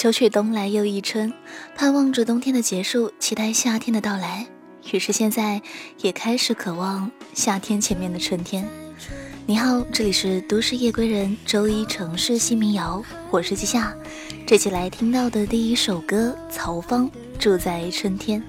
秋去冬来又一春，盼望着冬天的结束，期待夏天的到来。于是现在也开始渴望夏天前面的春天。你好，这里是都市夜归人周一城市新民谣，我是季夏。这期来听到的第一首歌，曹芳住在春天。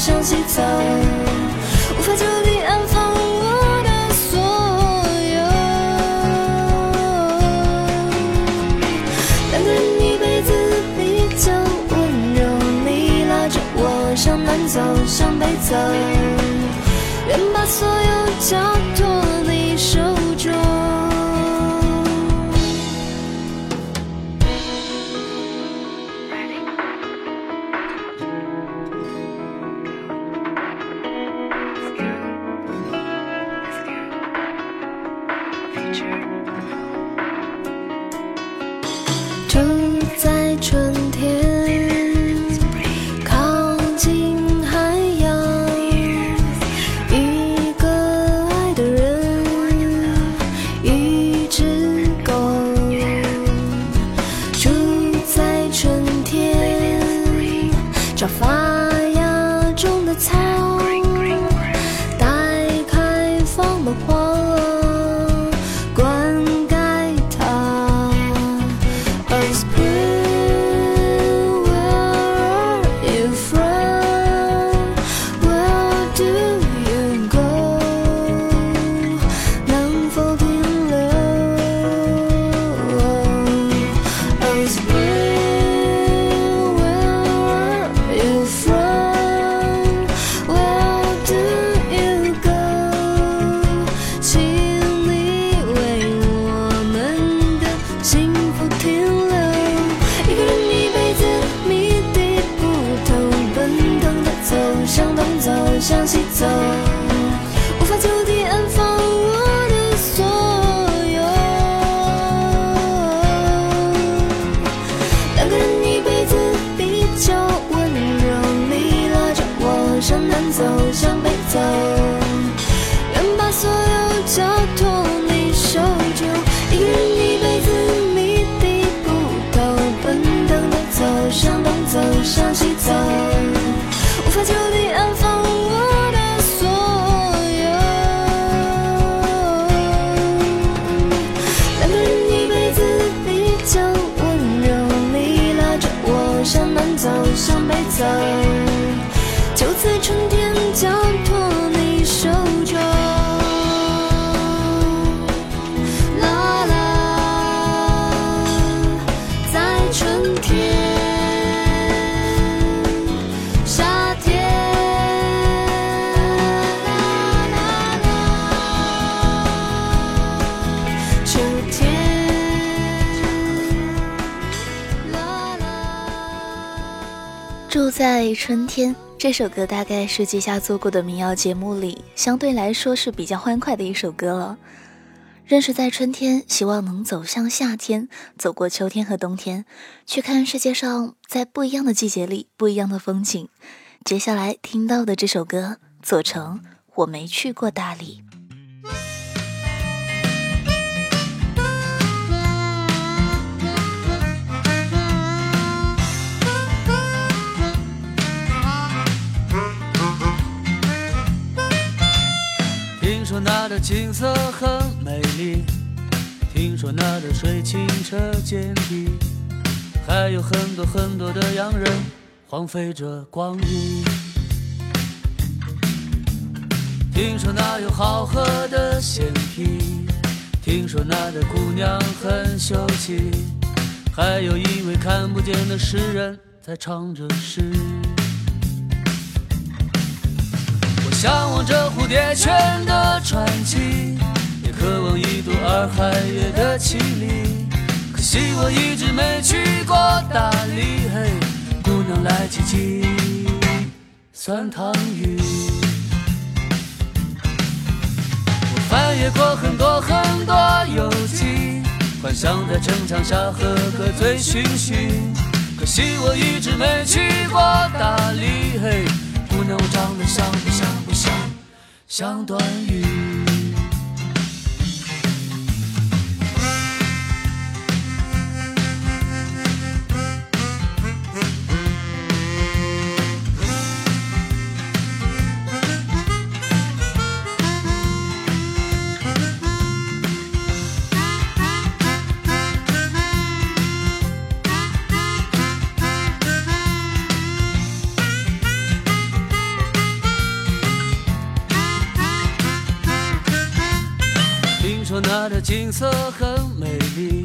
向西走，无法就地安放我的所有。两个人一辈子比较温柔，你拉着我向南走，向北走，愿把所有交托在春天这首歌大概是季夏做过的民谣节目里相对来说是比较欢快的一首歌了。认识在春天，希望能走向夏天，走过秋天和冬天，去看世界上在不一样的季节里不一样的风景。接下来听到的这首歌，左成，我没去过大理。的景色很美丽，听说那的水清澈见底，还有很多很多的洋人荒废着光阴。听说那有好喝的鲜啤，听说那的姑娘很秀气，还有一位看不见的诗人在唱着诗。向往着蝴蝶泉的传奇，也渴望一睹洱海月的绮丽。可惜我一直没去过大理，嘿，姑娘来几斤酸汤鱼。我翻阅过很多很多游记，幻想在城墙下喝个醉醺醺。可惜我一直没去过大理，嘿，姑娘我长得像不像像段誉？色很美丽，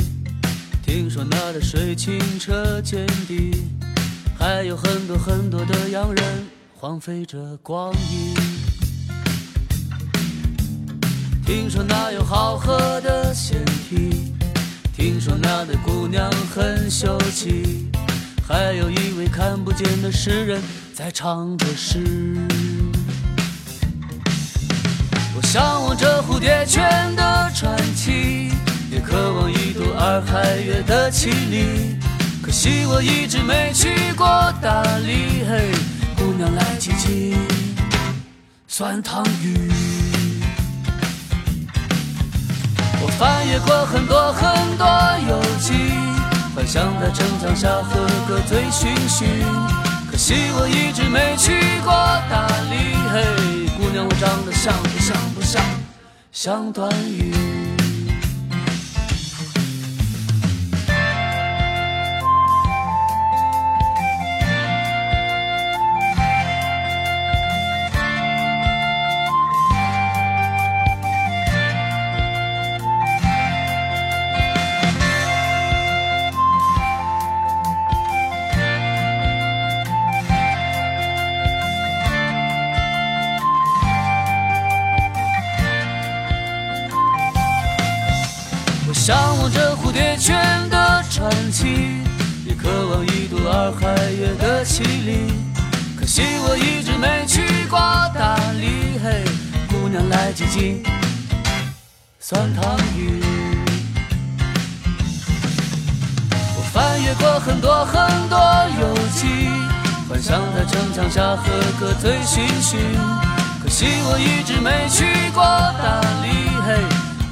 听说那的水清澈见底，还有很多很多的洋人荒废着光阴。听说那有好喝的鲜啤，听说那的姑娘很秀气，还有一位看不见的诗人在唱着诗。向往着蝴蝶泉的传奇，也渴望一睹洱海月的绮丽。可惜我一直没去过大理，嘿，姑娘来几斤酸汤鱼。我翻阅过很多很多游记，幻想在城墙下喝个醉醺醺。可惜我一直没去过大理，嘿，娘我长得像不像不像像段誉？酸汤鱼？我翻阅过很多很多游记，幻想在城墙下喝个醉醺醺。可惜我一直没去过大理，嘿。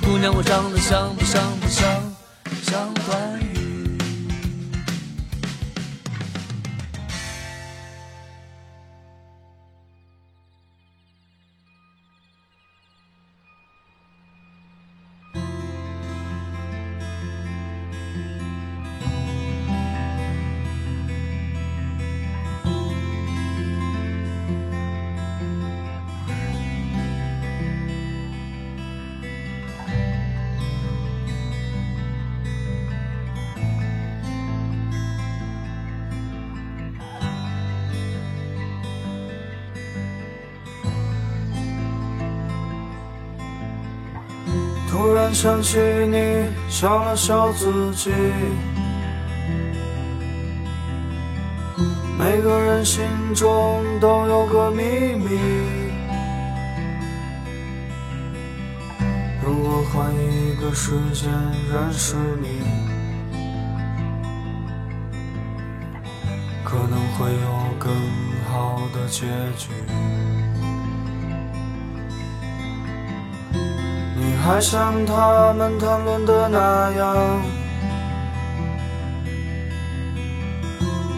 姑娘，我长得像不像不像像段想起你，笑了笑自己。每个人心中都有个秘密。如果换一个时间认识你，可能会有更好的结局。还像他们谈论的那样，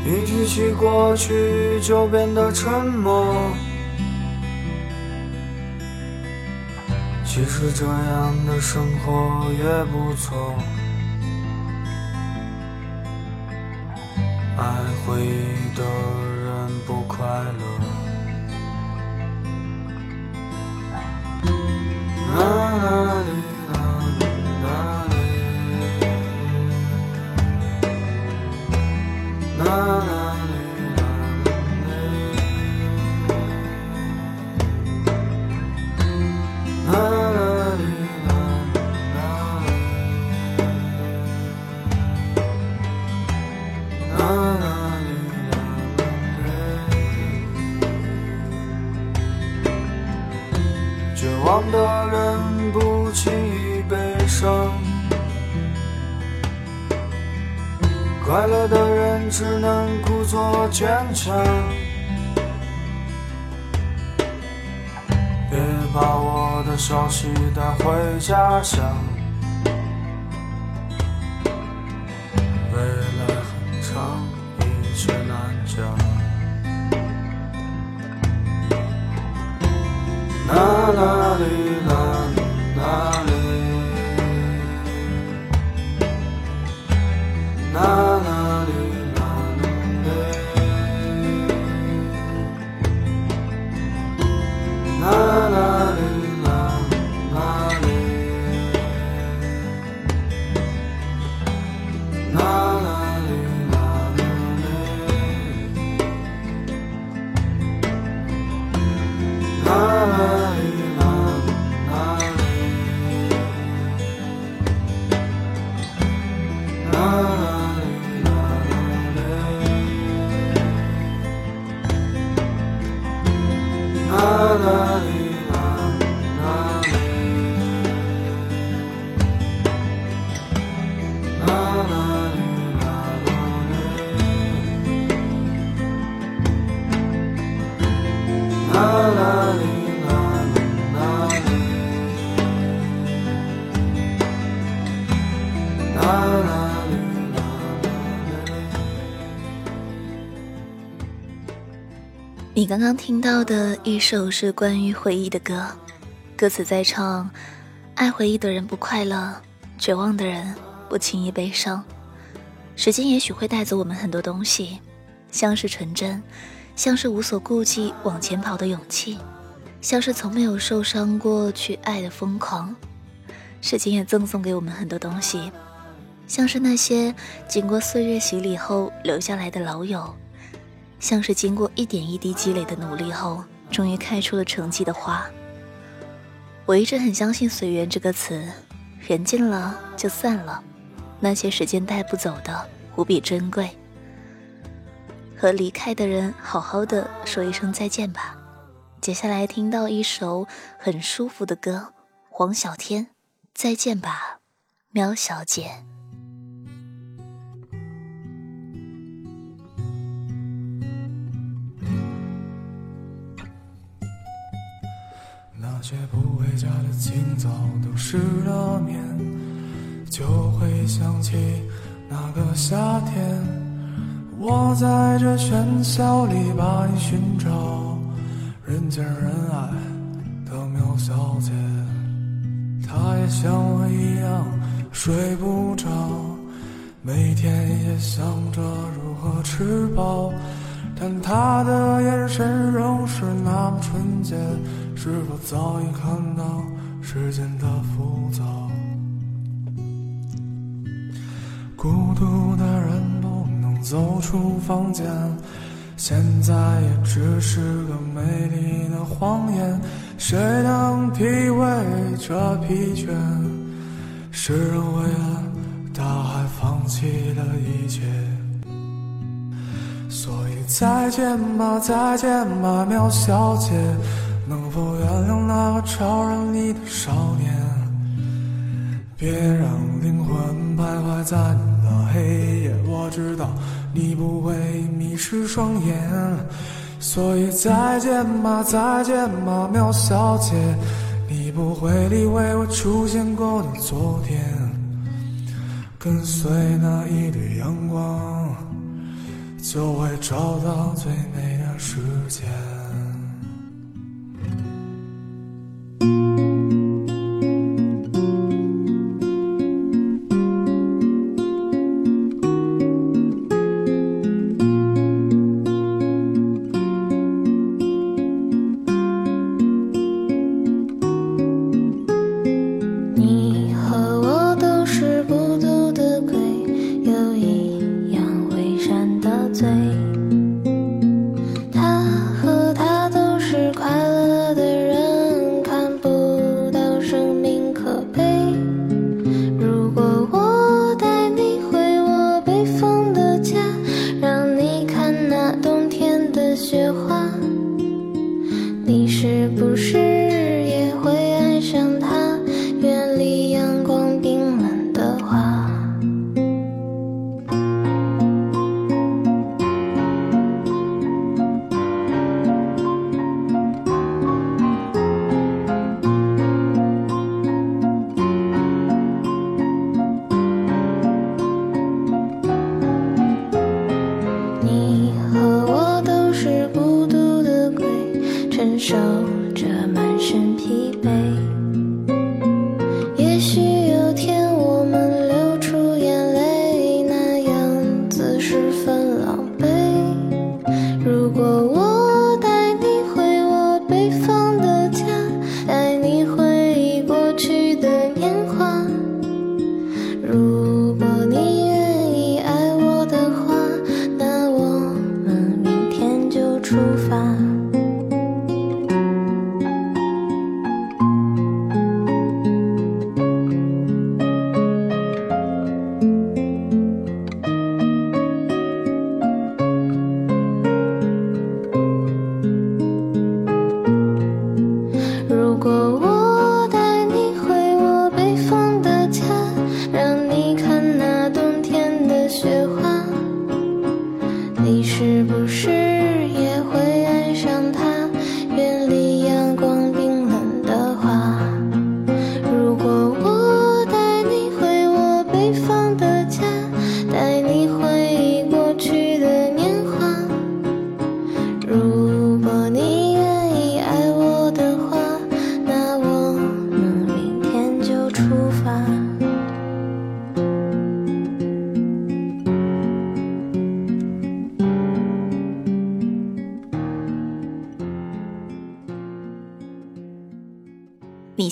一提起过去就变得沉默。其实这样的生活也不错，爱回忆的人不快乐。on. 家乡，你刚刚听到的一首是关于回忆的歌，歌词在唱：爱回忆的人不快乐，绝望的人不轻易悲伤。时间也许会带走我们很多东西，像是纯真，像是无所顾忌往前跑的勇气，像是从没有受伤过去爱的疯狂。时间也赠送给我们很多东西，像是那些经过岁月洗礼后留下来的老友。像是经过一点一滴积累的努力后，终于开出了成绩的花。我一直很相信“随缘”这个词，缘尽了就散了，那些时间带不走的无比珍贵。和离开的人好好的说一声再见吧。接下来听到一首很舒服的歌，黄小天，《再见吧，喵小姐》。那些不回家的清早都失了眠，就会想起那个夏天。我在这喧嚣里把你寻找，人见人爱的苗小姐。她也像我一样睡不着，每天也想着如何吃饱，但她的眼神仍是那么纯洁。是否早已看到世间的浮躁？孤独的人不能走出房间，现在也只是个美丽的谎言。谁能体会这疲倦？诗人为了大海放弃了一切。所以再见吧，再见吧，喵小姐。能否原谅那个招惹你的少年？别让灵魂徘徊在你的黑夜。我知道你不会迷失双眼，所以再见吧，再见吧，喵小姐。你不会理会我出现过的昨天，跟随那一缕阳光，就会找到最美的世界。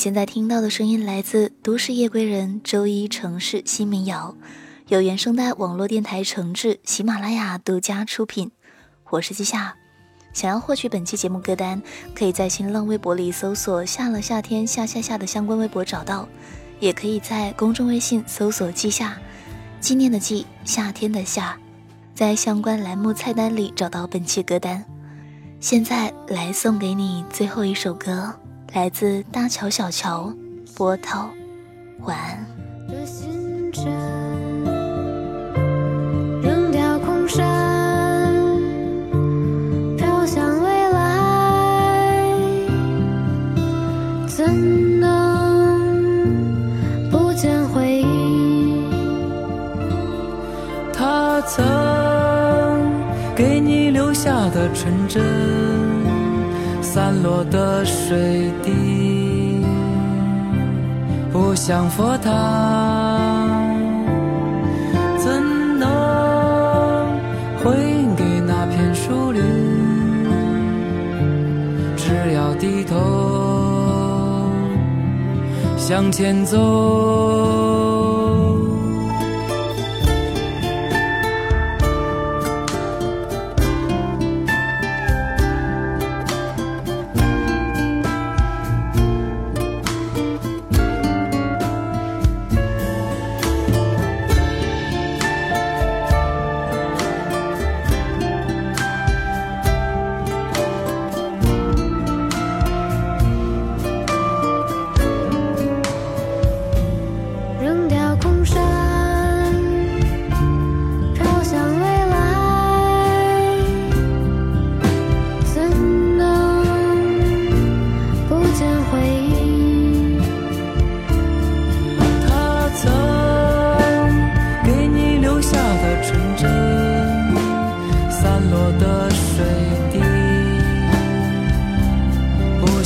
现在听到的声音来自都市夜归人周一城市新民谣，由原声带网络电台承制，喜马拉雅独家出品。我是季夏。想要获取本期节目歌单，可以在新浪微博里搜索“夏了夏天夏夏夏”的相关微博找到，也可以在公众微信搜索“季夏”，纪念的纪，夏天的夏，在相关栏目菜单里找到本期歌单。现在来送给你最后一首歌。来自大乔小乔，波涛，晚安。的星辰，扔掉空山，飘向未来，怎能不见回忆？他曾给你留下的纯真，散落的水滴，不像佛堂，怎能回应给那片树林？只要低头向前走。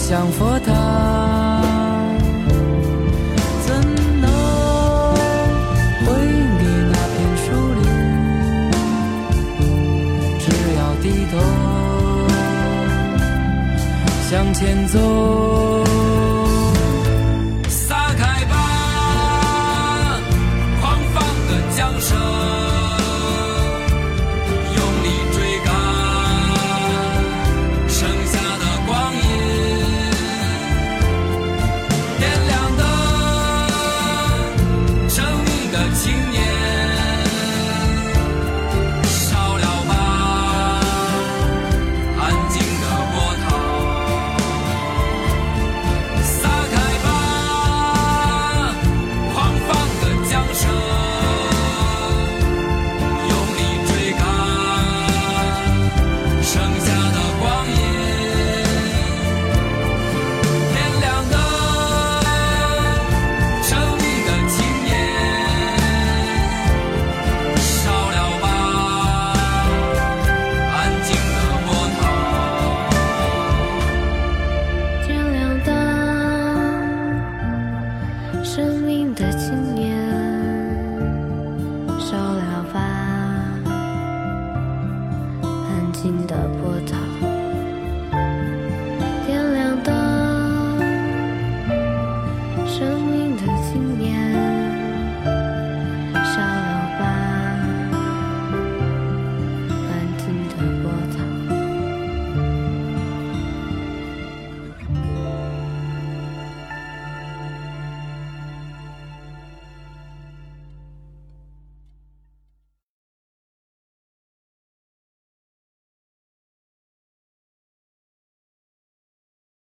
像佛塔，怎能回避那片树林？只要低头向前走。